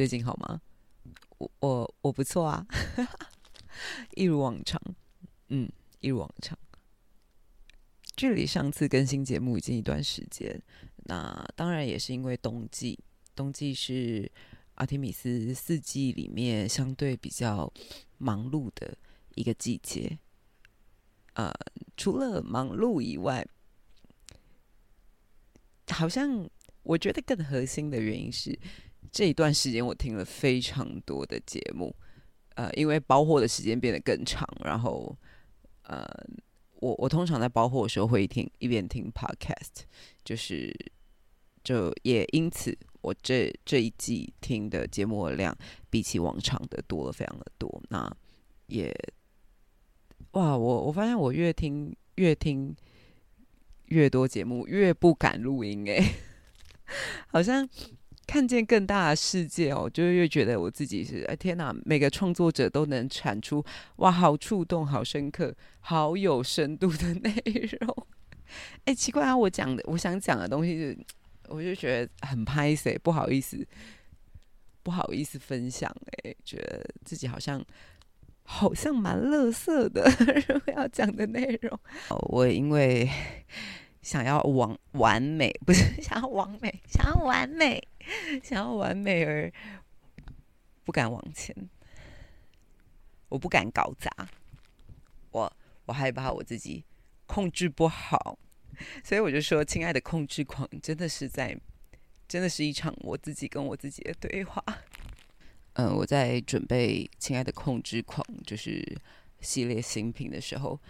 最近好吗？我我我不错啊，一如往常，嗯，一如往常。距离上次更新节目已经一段时间，那当然也是因为冬季，冬季是阿提米斯四季里面相对比较忙碌的一个季节。呃，除了忙碌以外，好像我觉得更核心的原因是。这一段时间我听了非常多的节目，呃，因为包货的时间变得更长，然后，呃，我我通常在包货的时候会听一边听 podcast，就是就也因此我这这一季听的节目的量比起往常的多了非常的多。那也哇，我我发现我越听越听越多节目，越不敢录音哎，好像。看见更大的世界哦，就越觉得我自己是哎天哪！每个创作者都能产出哇，好触动、好深刻、好有深度的 内容。哎，奇怪啊，我讲的我想讲的东西是，我就觉得很拍谁不好意思，不好意思分享。哎，觉得自己好像好像蛮乐色的，要讲的内容。我因为。想要完完美，不是想要完美，想要完美，想要完美而不敢往前。我不敢搞砸，我我害怕我自己控制不好，所以我就说，亲爱的控制狂，真的是在，真的是一场我自己跟我自己的对话。嗯，我在准备《亲爱的控制狂》就是系列新品的时候。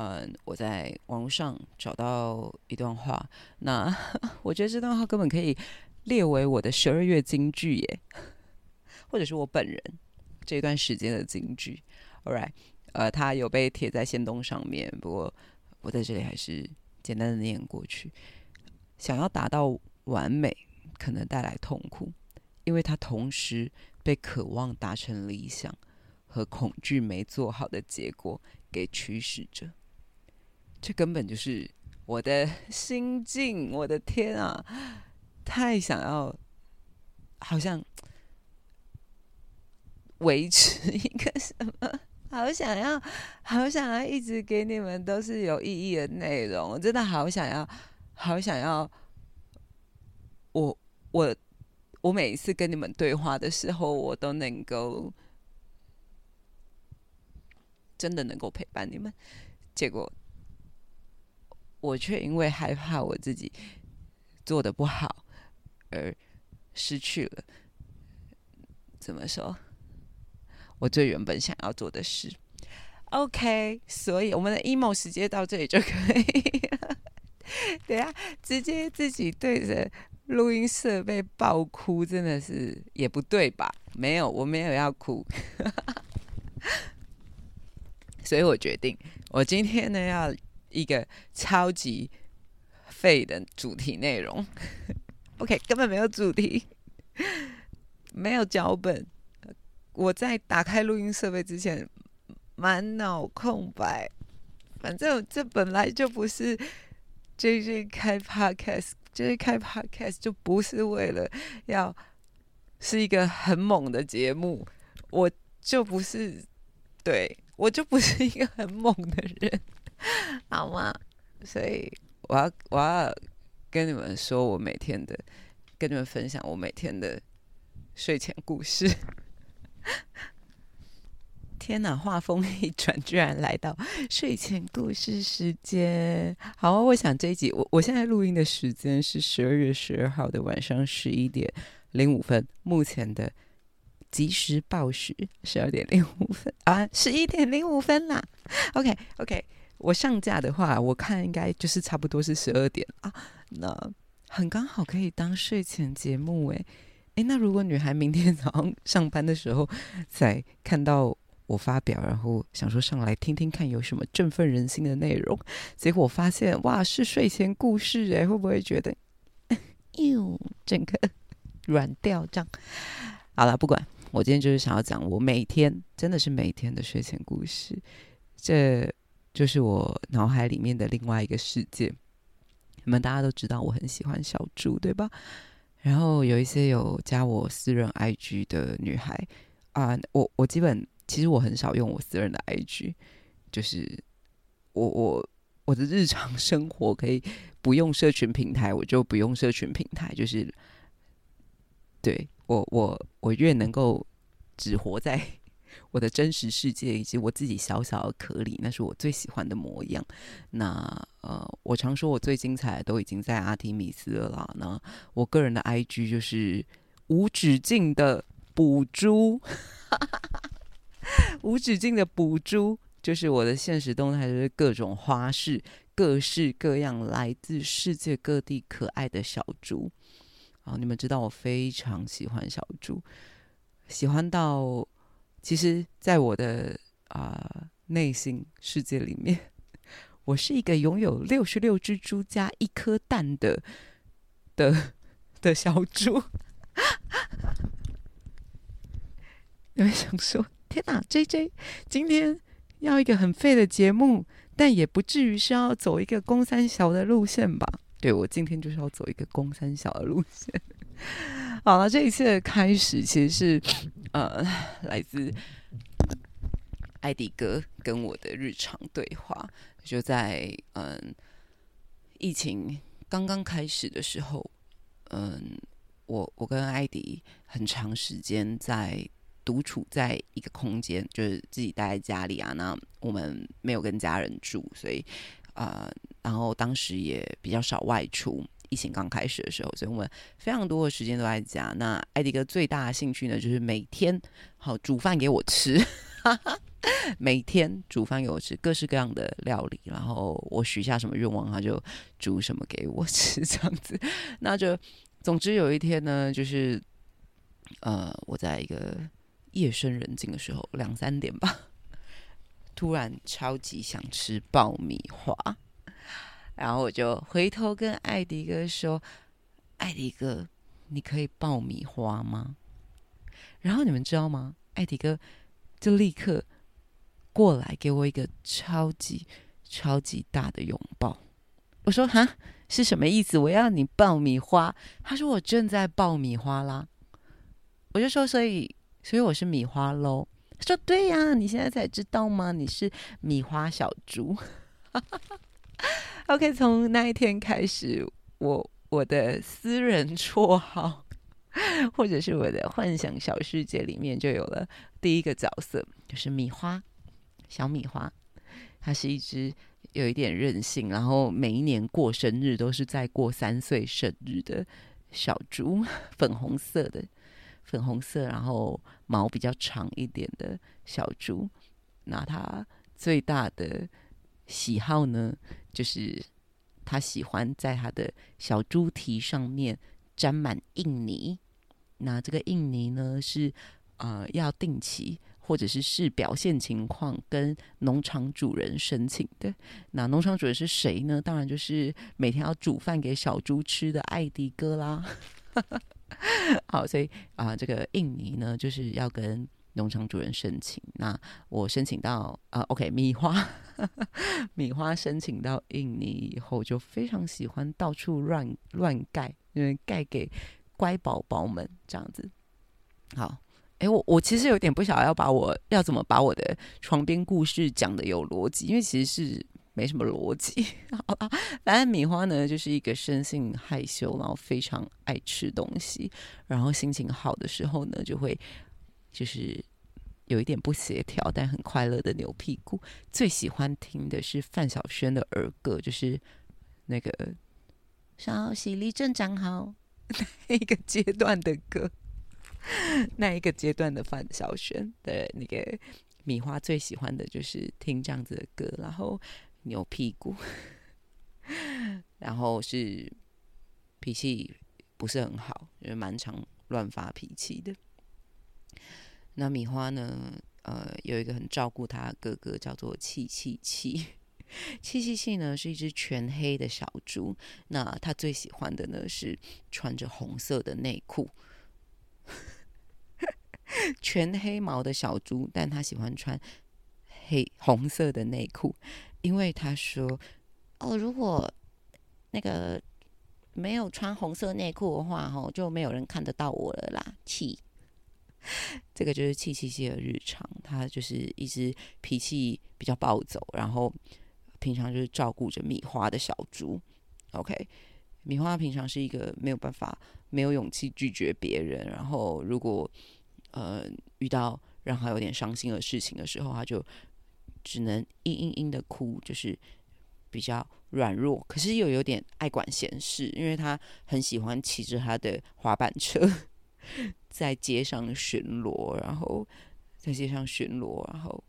嗯，我在网络上找到一段话，那 我觉得这段话根本可以列为我的十二月金句耶，或者是我本人这段时间的金句。All right，呃，它有被贴在线动上面，不过我在这里还是简单的念过去。想要达到完美，可能带来痛苦，因为它同时被渴望达成理想和恐惧没做好的结果给驱使着。这根本就是我的心境，我的天啊！太想要，好像维持一个什么，好想要，好想要一直给你们都是有意义的内容，我真的好想要，好想要。我我我每一次跟你们对话的时候，我都能够真的能够陪伴你们，结果。我却因为害怕我自己做的不好而失去了，怎么说？我最原本想要做的事。OK，所以我们的 emo 时间到这里就可以。等下直接自己对着录音设备爆哭，真的是也不对吧？没有，我没有要哭。所以我决定，我今天呢要。一个超级废的主题内容 OK，根本没有主题，没有脚本。我在打开录音设备之前，满脑空白。反正这本来就不是 JJ 开 Podcast，JJ 开 Podcast 就不是为了要是一个很猛的节目，我就不是，对我就不是一个很猛的人。好吗？所以我要我要跟你们说，我每天的跟你们分享我每天的睡前故事。天哪！画风一转，居然来到睡前故事时间。好，我想这一集我我现在录音的时间是十二月十二号的晚上十一点零五分，目前的即时报时十二点零五分啊，十一点零五分啦。OK OK。我上架的话，我看应该就是差不多是十二点啊，那很刚好可以当睡前节目诶。诶，那如果女孩明天早上上班的时候再看到我发表，然后想说上来听听看有什么振奋人心的内容，结果发现哇是睡前故事诶，会不会觉得 哟整个软掉这样？好了，不管，我今天就是想要讲我每天真的是每天的睡前故事，这。就是我脑海里面的另外一个世界。你们大家都知道我很喜欢小猪，对吧？然后有一些有加我私人 IG 的女孩啊，我我基本其实我很少用我私人的 IG，就是我我我的日常生活可以不用社群平台，我就不用社群平台，就是对我我我越能够只活在。我的真实世界以及我自己小小的壳里，那是我最喜欢的模样。那呃，我常说我最精彩的都已经在阿提米斯了啦。那我个人的 IG 就是无止境的补珠，无止境的补猪，就是我的现实动态就是各种花式、各式各样来自世界各地可爱的小猪。好，你们知道我非常喜欢小猪，喜欢到。其实，在我的啊内心世界里面，我是一个拥有六十六只猪加一颗蛋的的的小猪。有人想说：“天哪，J J，今天要一个很废的节目，但也不至于是要走一个公三小的路线吧？”对我今天就是要走一个公三小的路线。好了，这一次的开始其实是呃，来自艾迪哥跟我的日常对话。就在嗯，疫情刚刚开始的时候，嗯，我我跟艾迪很长时间在独处在一个空间，就是自己待在家里啊。那我们没有跟家人住，所以啊，然后当时也比较少外出。疫情刚开始的时候，所以我们非常多的时间都在家。那艾迪哥最大的兴趣呢，就是每天好煮饭给我吃，每天煮饭给我吃，各式各样的料理。然后我许下什么愿望，他就煮什么给我吃，这样子。那就总之有一天呢，就是呃，我在一个夜深人静的时候，两三点吧，突然超级想吃爆米花。然后我就回头跟艾迪哥说：“艾迪哥，你可以爆米花吗？”然后你们知道吗？艾迪哥就立刻过来给我一个超级超级大的拥抱。我说：“哈，是什么意思？我要你爆米花？”他说：“我正在爆米花啦。”我就说：“所以，所以我是米花喽？”他说：“对呀，你现在才知道吗？你是米花小猪。” OK，从那一天开始，我我的私人 绰号，或者是我的幻想小世界里面，就有了第一个角色，就是米花，小米花。它是一只有一点任性，然后每一年过生日都是在过三岁生日的小猪，粉红色的，粉红色，然后毛比较长一点的小猪。那它最大的喜好呢？就是他喜欢在他的小猪蹄上面沾满印泥，那这个印泥呢是呃要定期或者是视表现情况跟农场主人申请的。那农场主人是谁呢？当然就是每天要煮饭给小猪吃的艾迪哥啦。好，所以啊，这个印泥呢就是要跟。农场主人申请，那我申请到啊，OK，米花，米花申请到印尼以后，就非常喜欢到处乱乱盖，因为盖给乖宝宝们这样子。好，哎，我我其实有点不晓得要把我要怎么把我的床边故事讲的有逻辑，因为其实是没什么逻辑。好吧，反正米花呢就是一个生性害羞，然后非常爱吃东西，然后心情好的时候呢就会。就是有一点不协调，但很快乐的牛屁股。最喜欢听的是范晓萱的儿歌，就是那个“稍息立正站好” 那一个阶段的歌。那一个阶段的范晓萱的那个米花最喜欢的就是听这样子的歌，然后牛屁股，然后是脾气不是很好，因为蛮常乱发脾气的。那米花呢？呃，有一个很照顾他哥哥，叫做气气气。气气气呢是一只全黑的小猪。那他最喜欢的呢是穿着红色的内裤，全黑毛的小猪，但他喜欢穿黑红色的内裤，因为他说：“哦，如果那个没有穿红色内裤的话，吼就没有人看得到我了啦，气。这个就是气气气的日常，他就是一只脾气比较暴走，然后平常就是照顾着米花的小猪。OK，米花平常是一个没有办法、没有勇气拒绝别人，然后如果呃遇到让他有点伤心的事情的时候，他就只能嘤嘤嘤的哭，就是比较软弱，可是又有点爱管闲事，因为他很喜欢骑着他的滑板车。在街上巡逻，然后在街上巡逻，然后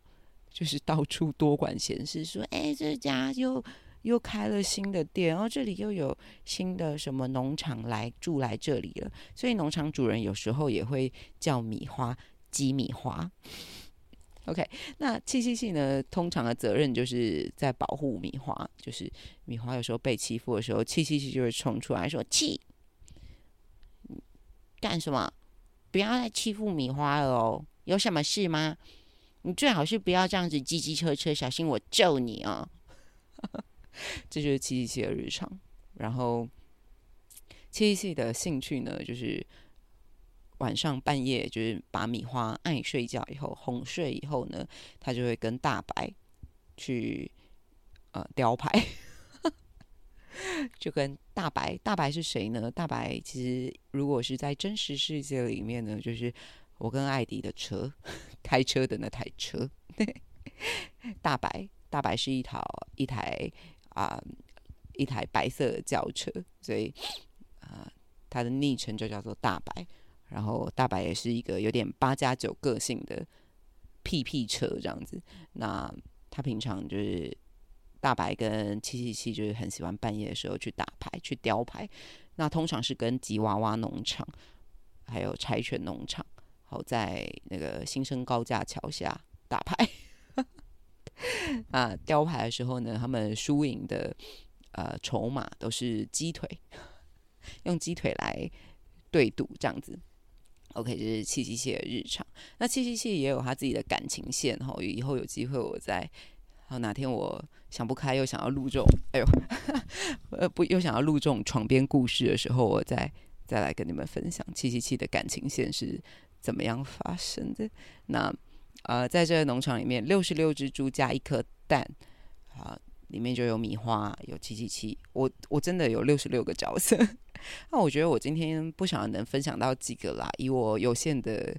就是到处多管闲事，说：“哎，这家又又开了新的店，然后这里又有新的什么农场来住来这里了。”所以农场主人有时候也会叫米花鸡米花。OK，那气气气呢？通常的责任就是在保护米花，就是米花有时候被欺负的时候，气气气就会冲出来说：“气。”干什么？不要再欺负米花了哦！有什么事吗？你最好是不要这样子叽叽车车，小心我揍你哦！这就是七七七的日常。然后七七七的兴趣呢，就是晚上半夜，就是把米花爱睡觉以后哄睡以后呢，他就会跟大白去呃雕牌。就跟大白，大白是谁呢？大白其实如果是在真实世界里面呢，就是我跟艾迪的车，开车的那台车。大白，大白是一套一台啊，一台白色的轿车，所以啊，它的昵称就叫做大白。然后大白也是一个有点八加九个性的屁屁车这样子。那他平常就是。大白跟七七七就是很喜欢半夜的时候去打牌、去雕牌。那通常是跟吉娃娃农场、还有柴犬农场，好在那个新生高架桥下打牌。啊，雕牌的时候呢，他们输赢的呃筹码都是鸡腿，用鸡腿来对赌这样子。OK，这是七七七的日常。那七七七也有他自己的感情线哈，以后有机会我再。好，哪天我想不开又想要录这种，哎呦，呃不，又想要录这种床边故事的时候，我再再来跟你们分享七七七的感情线是怎么样发生的。那呃，在这个农场里面，六十六只猪加一颗蛋，啊，里面就有米花，有七七七，我我真的有六十六个角色。那我觉得我今天不想要能分享到几个啦，以我有限的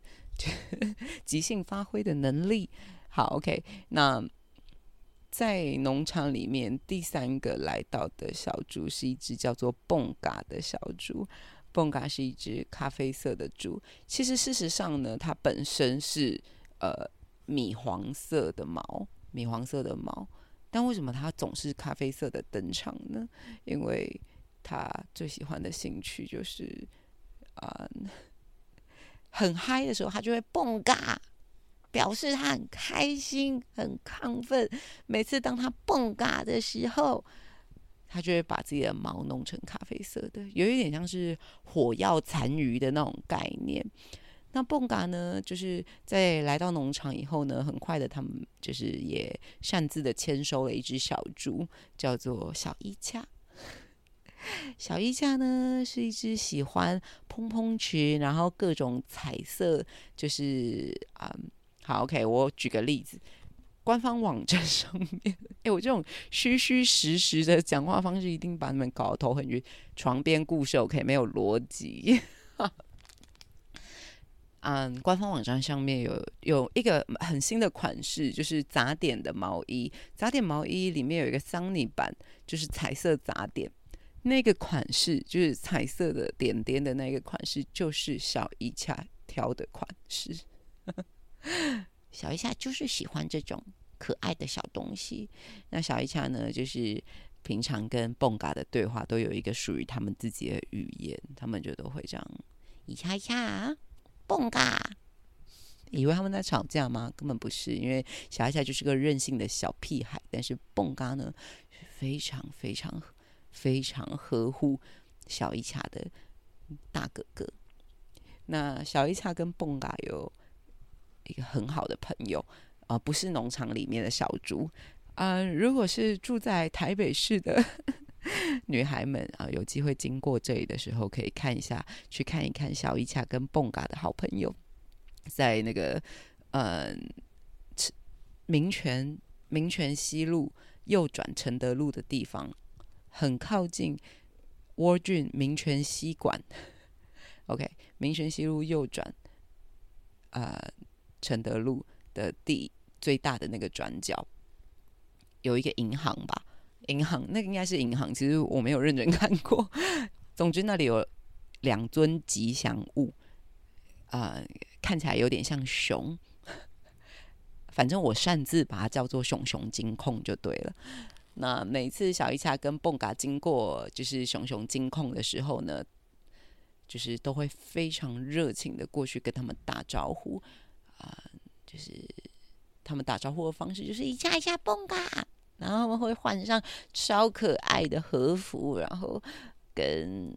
即兴发挥的能力。好，OK，那。在农场里面，第三个来到的小猪是一只叫做蹦嘎的小猪。蹦嘎是一只咖啡色的猪。其实事实上呢，它本身是呃米黄色的毛，米黄色的毛。但为什么它总是咖啡色的登场呢？因为它最喜欢的兴趣就是啊，很嗨的时候，它就会蹦嘎。表示他很开心、很亢奋。每次当他蹦嘎的时候，他就会把自己的毛弄成咖啡色的，有一点像是火药残余的那种概念。那蹦嘎呢，就是在来到农场以后呢，很快的他们就是也擅自的签收了一只小猪，叫做小衣架。小衣架呢是一只喜欢蓬蓬裙，然后各种彩色，就是啊。好，OK，我举个例子，官方网站上面，哎，我这种虚虚实实的讲话方式，一定把你们搞得头很晕。床边故事，OK，没有逻辑。嗯，官方网站上面有有一个很新的款式，就是杂点的毛衣。杂点毛衣里面有一个桑尼版，就是彩色杂点。那个款式就是彩色的点点的那个款式，就是小衣恰挑的款式。小一下就是喜欢这种可爱的小东西。那小一下呢，就是平常跟蹦嘎的对话都有一个属于他们自己的语言，他们就都会这样一下一下蹦嘎，以为他们在吵架吗？根本不是，因为小一下就是个任性的小屁孩，但是蹦嘎呢非常非常非常呵护小一下的大哥哥。那小一下跟蹦嘎有。一个很好的朋友，啊，不是农场里面的小猪，啊，如果是住在台北市的 女孩们啊，有机会经过这里的时候，可以看一下，去看一看小伊恰跟蹦嘎的好朋友，在那个呃民权民权西路右转承德路的地方，很靠近窝郡民权西馆。OK，民权西路右转，呃，承德路的第最大的那个转角，有一个银行吧。银行那个应该是银行，其实我没有认真看过。总之那里有两尊吉祥物，啊，看起来有点像熊，反正我擅自把它叫做“熊熊金控”就对了。那每次小一恰跟蹦嘎经过就是“熊熊金控”的时候呢，就是都会非常热情的过去跟他们打招呼啊，就是他们打招呼的方式就是一下一下蹦嘎。然后他们会换上超可爱的和服，然后跟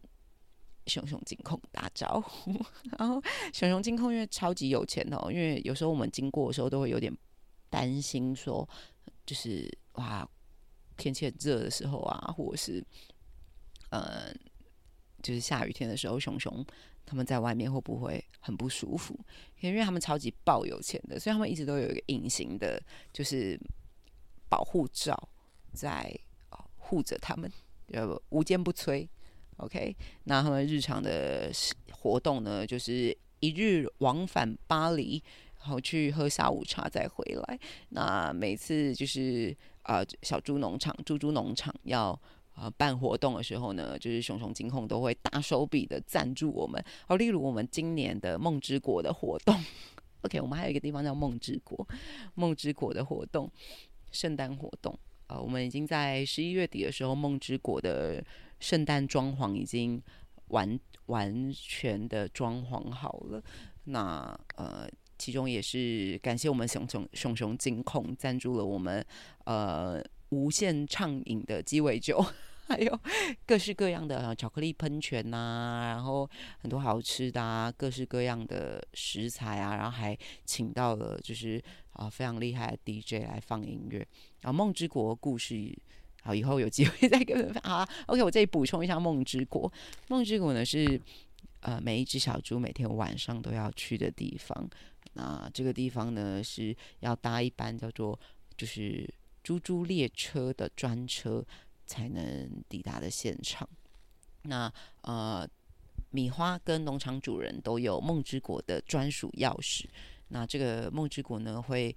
熊熊金控打招呼。然后熊熊金控因为超级有钱哦，因为有时候我们经过的时候都会有点担心，说就是哇，天气很热的时候啊，或者是呃，就是下雨天的时候，熊熊他们在外面会不会很不舒服？因为他们超级爆有钱的，所以他们一直都有一个隐形的，就是。保护罩在护着他们，呃，无坚不摧。OK，那他们日常的活动呢，就是一日往返巴黎，然后去喝下午茶再回来。那每次就是啊，小猪农场、猪猪农场要啊办活动的时候呢，就是熊熊金控都会大手笔的赞助我们。哦，例如我们今年的梦之国的活动，OK，我们还有一个地方叫梦之国，梦之国的活动。圣诞活动啊，我们已经在十一月底的时候，梦之国的圣诞装潢已经完完全的装潢好了。那呃，其中也是感谢我们熊熊熊熊金控赞助了我们呃无限畅饮的鸡尾酒，还有各式各样的巧克力喷泉呐，然后很多好吃的啊，各式各样的食材啊，然后还请到了就是。啊，非常厉害的 DJ 来放音乐。啊，梦之国故事，好，以后有机会 再跟啊。OK，我这里补充一下梦之国。梦之国呢是呃每一只小猪每天晚上都要去的地方。那这个地方呢是要搭一班叫做就是猪猪列车的专车才能抵达的现场。那呃米花跟农场主人都有梦之国的专属钥匙。那这个梦之国呢，会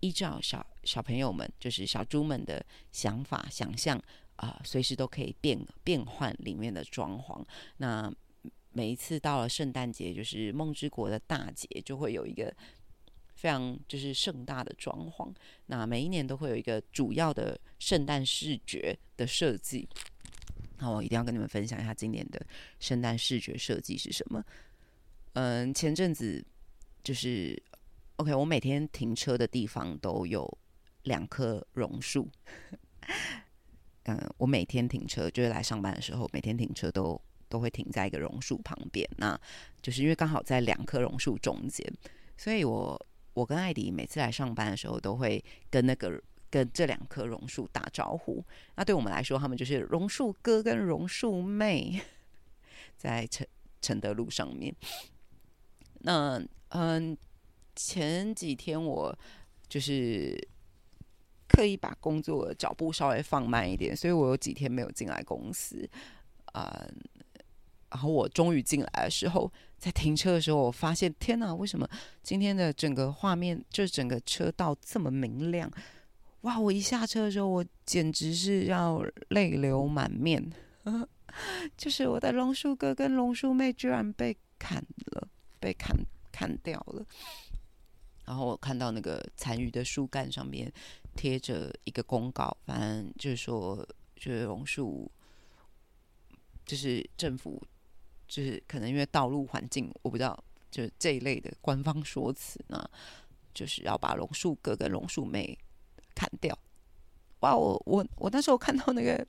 依照小小朋友们，就是小猪们的想法、想象啊，随时都可以变变换里面的装潢。那每一次到了圣诞节，就是梦之国的大节，就会有一个非常就是盛大的装潢。那每一年都会有一个主要的圣诞视觉的设计。那我一定要跟你们分享一下今年的圣诞视觉设计是什么。嗯，前阵子就是。OK，我每天停车的地方都有两棵榕树。嗯，我每天停车就是来上班的时候，每天停车都都会停在一个榕树旁边。那就是因为刚好在两棵榕树中间，所以我我跟艾迪每次来上班的时候，都会跟那个跟这两棵榕树打招呼。那对我们来说，他们就是榕树哥跟榕树妹，在承承德路上面。那嗯。前几天我就是刻意把工作脚步稍微放慢一点，所以我有几天没有进来公司啊。然后我终于进来的时候，在停车的时候，我发现天哪，为什么今天的整个画面，就整个车道这么明亮？哇！我一下车的时候，我简直是要泪流满面。就是我的龙树哥跟龙树妹居然被砍了，被砍砍掉了。然后我看到那个残余的树干上面贴着一个公告，反正就是说，就是龙树，就是政府，就是可能因为道路环境，我不知道，就是这一类的官方说辞呢，就是要把榕树哥跟榕树妹砍掉。哇，我我我那时候看到那个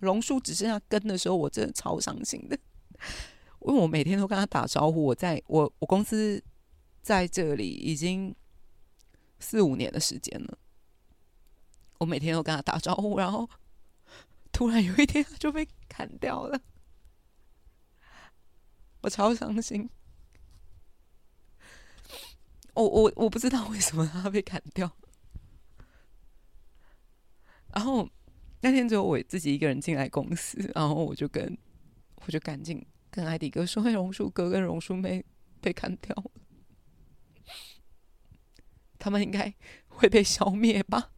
榕树只剩下根的时候，我真的超伤心的，因为我每天都跟他打招呼，我在我我公司。在这里已经四五年的时间了，我每天都跟他打招呼，然后突然有一天他就被砍掉了，我超伤心。我我我不知道为什么他被砍掉，然后那天只有我自己一个人进来公司，然后我就跟我就赶紧跟艾迪哥说：“榕树哥跟榕树妹被砍掉了，他们应该会被消灭吧？”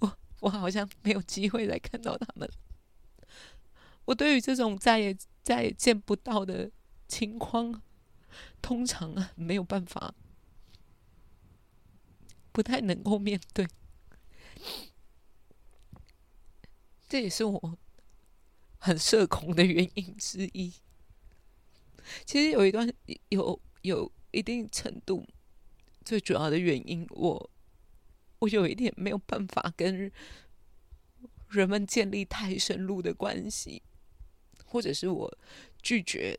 我我好像没有机会再看到他们。我对于这种再也再也见不到的。情况通常没有办法，不太能够面对，这也是我很社恐的原因之一。其实有一段有有一定程度，最主要的原因，我我有一点没有办法跟人们建立太深入的关系，或者是我拒绝。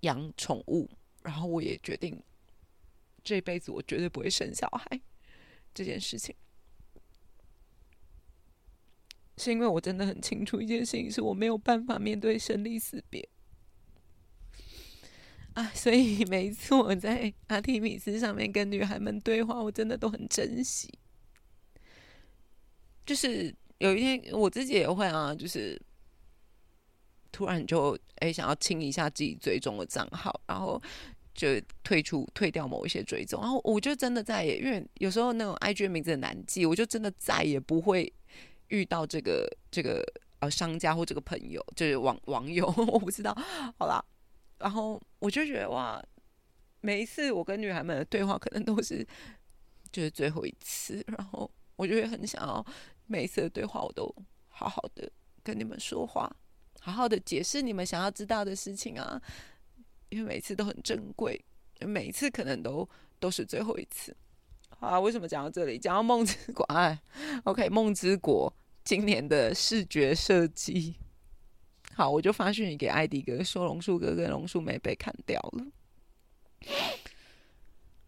养宠物，然后我也决定这辈子我绝对不会生小孩。这件事情，是因为我真的很清楚一件事情，是我没有办法面对生离死别。啊，所以每一次我在阿提米斯上面跟女孩们对话，我真的都很珍惜。就是有一天我自己也会啊，就是。突然就哎想要清一下自己追踪的账号，然后就退出退掉某一些追踪，然后我就真的再也因为有时候那种 IG 名字很难记，我就真的再也不会遇到这个这个呃商家或这个朋友，就是网网友，我不知道，好啦，然后我就觉得哇，每一次我跟女孩们的对话可能都是就是最后一次，然后我就会很想要每一次的对话我都好好的跟你们说话。好好的解释你们想要知道的事情啊，因为每次都很珍贵，每一次可能都都是最后一次。好，为什么讲到这里？讲到梦之国，哎，OK，梦之国今年的视觉设计，好，我就发讯息给艾迪哥说，龙树哥跟龙树妹被砍掉了。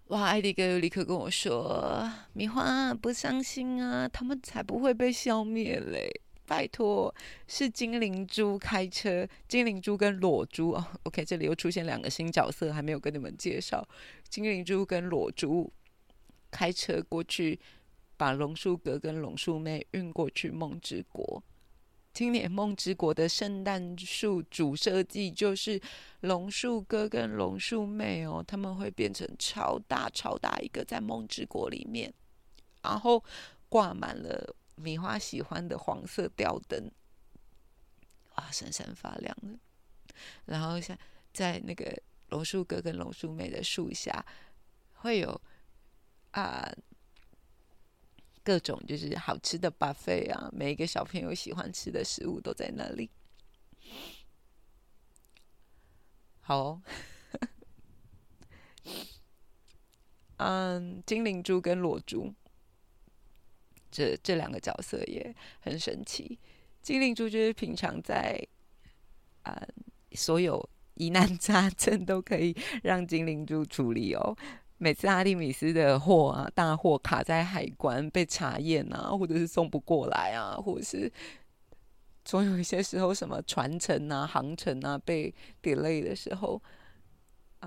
哇，艾迪哥立刻跟我说：“米花不伤心啊，他们才不会被消灭嘞。”拜托，是精灵猪开车，精灵猪跟裸猪哦。OK，这里又出现两个新角色，还没有跟你们介绍。精灵猪跟裸猪开车过去，把龙树哥跟龙树妹运过去梦之国。今年梦之国的圣诞树主设计就是龙树哥跟龙树妹哦，他们会变成超大超大一个在梦之国里面，然后挂满了。米花喜欢的黄色吊灯，哇，闪闪发亮的。然后像在那个榕树哥跟榕树妹的树下，会有啊各种就是好吃的 buffet 啊，每一个小朋友喜欢吃的食物都在那里。好，嗯，精灵猪跟裸猪。这这两个角色也很神奇。精灵猪就是平常在啊，所有疑难杂症都可以让精灵猪处理哦。每次阿蒂米斯的货啊，大货卡在海关被查验啊，或者是送不过来啊，或者是总有一些时候什么船程啊、航程啊被 delay 的时候。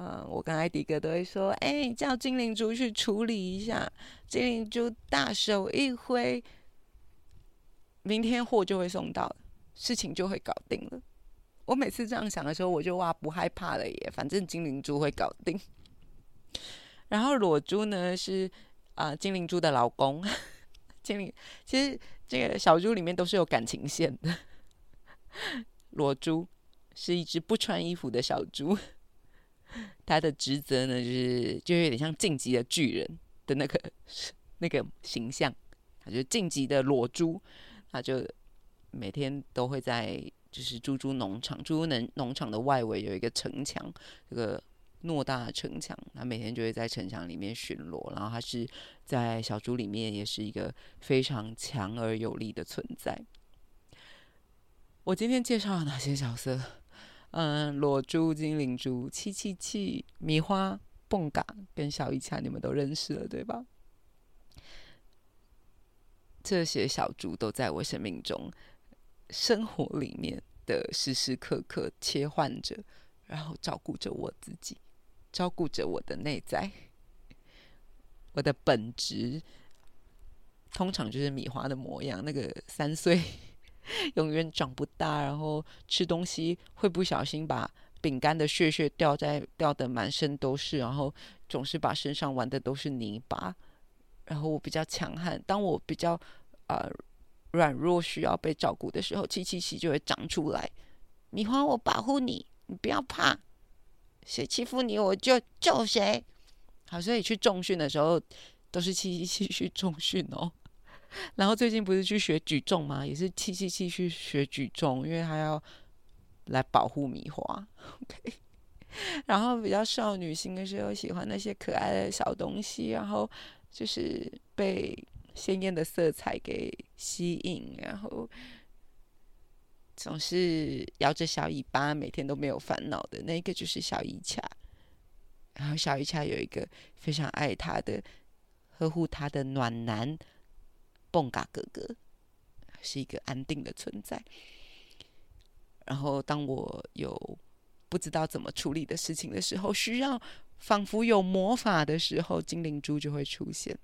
嗯，我跟艾迪哥都会说，哎，叫精灵猪去处理一下。精灵猪大手一挥，明天货就会送到，事情就会搞定了。我每次这样想的时候，我就哇不害怕了耶，反正精灵猪会搞定。然后裸猪呢是啊，精灵猪的老公。精灵其实这个小猪里面都是有感情线的。裸猪是一只不穿衣服的小猪。他的职责呢，就是就有点像晋级的巨人的那个 那个形象，他就晋级的裸猪，他就每天都会在就是猪猪农场，猪猪农农场的外围有一个城墙，这个偌大的城墙，他每天就会在城墙里面巡逻，然后他是在小猪里面也是一个非常强而有力的存在。我今天介绍了哪些角色？嗯，裸猪、精灵猪、七七七、米花、蹦嘎跟小一恰，你们都认识了对吧？这些小猪都在我生命中、生活里面的时时刻刻切换着，然后照顾着我自己，照顾着我的内在，我的本质。通常就是米花的模样，那个三岁永远长不大，然后吃东西会不小心把饼干的屑屑掉在掉的满身都是，然后总是把身上玩的都是泥巴。然后我比较强悍，当我比较呃软弱需要被照顾的时候，七七七就会长出来。米花，我保护你，你不要怕，谁欺负你我就救谁。好，所以去重训的时候都是七七七去重训哦。然后最近不是去学举重吗？也是气气气去学举重，因为他要来保护米花。OK，然后比较少女心的时候，喜欢那些可爱的小东西，然后就是被鲜艳的色彩给吸引，然后总是摇着小尾巴，每天都没有烦恼的那个就是小伊恰。然后小伊恰有一个非常爱他的、呵护他的暖男。蹦嘎哥哥是一个安定的存在。然后，当我有不知道怎么处理的事情的时候，需要仿佛有魔法的时候，精灵珠就会出现，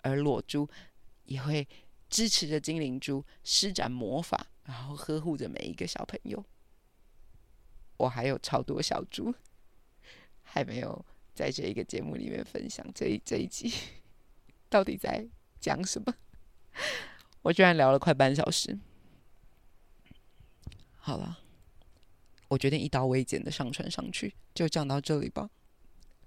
而裸珠也会支持着精灵珠施展魔法，然后呵护着每一个小朋友。我还有超多小猪，还没有在这一个节目里面分享这一这一集。到底在讲什么？我居然聊了快半小时。好了，我决定一刀未剪的上传上去，就讲到这里吧。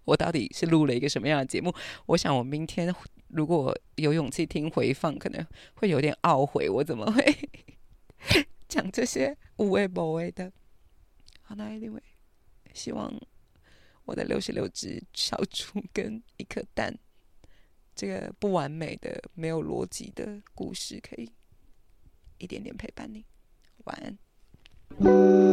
我到底是录了一个什么样的节目？我想我明天如果有勇气听回放，可能会有点懊悔，我怎么会 讲这些无谓不谓的？好，那 anyway，希望我的六十六只小猪跟一颗蛋。这个不完美的、没有逻辑的故事，可以一点点陪伴你。晚安。